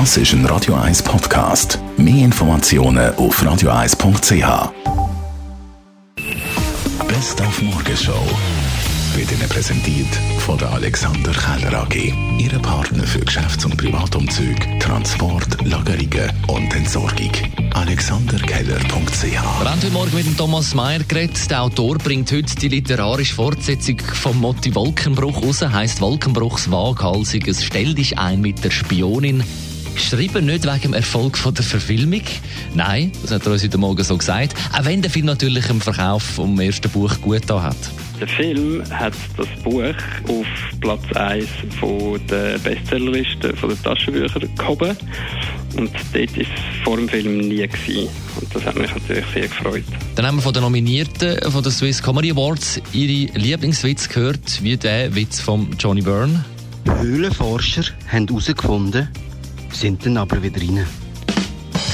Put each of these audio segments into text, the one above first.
Das ist ein Radio 1 Podcast. Mehr Informationen auf radio1.ch. Best auf Morgenshow wird Ihnen präsentiert von der Alexander Keller AG. Ihre Partner für Geschäfts- und Privatumzug, Transport, Lagerungen und Entsorgung. AlexanderKeller.ch Wir haben heute Morgen mit Thomas Mayer geredet. Der Autor bringt heute die literarische Fortsetzung vom Motti Wolkenbruch raus. Heißt Wolkenbruchs waghalsiges Stell dich ein mit der Spionin. Geschrieben nicht wegen dem Erfolg von der Verfilmung. Nein, das hat er uns heute Morgen so gesagt. Auch wenn der Film natürlich im Verkauf vom ersten Buch gut da hat. Der Film hat das Buch auf Platz 1 von der Bestsellerliste von den Taschenbüchern gehoben. Und dort war es vor dem Film nie. Gewesen. Und das hat mich natürlich sehr gefreut. Dann haben wir von den Nominierten von den Swiss Comedy Awards ihre Lieblingswitz gehört, wie der Witz von Johnny Byrne. Höhlenforscher haben herausgefunden, sind dann aber wieder rein.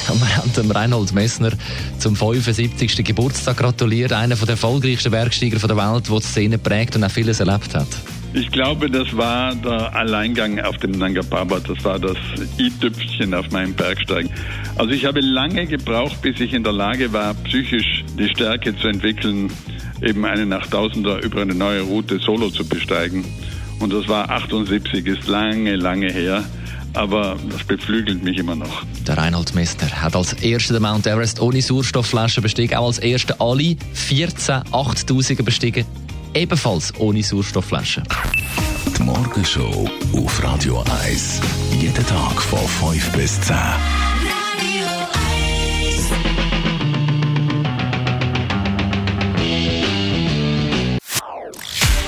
Und wir haben dem Reinhold Messner zum 75. Geburtstag gratuliert, einer der erfolgreichsten Bergsteiger der Welt, der die Szene prägt und auch vieles erlebt hat. Ich glaube, das war der Alleingang auf dem Nanga Parbat. Das war das i-Tüpfchen auf meinem Bergsteigen. Also ich habe lange gebraucht, bis ich in der Lage war, psychisch die Stärke zu entwickeln, eben eine nach Tausender über eine neue Route solo zu besteigen. Und das war 78, ist lange, lange her aber das beflügelt mich immer noch. Der Reinhold Messner hat als erster den Mount Everest ohne Sauerstoffflaschen bestiegen, auch als erster alle 14 8000er bestiegen, ebenfalls ohne Sauerstoffflaschen. Die Morgenshow auf Radio 1. Jeden Tag von 5 bis 10.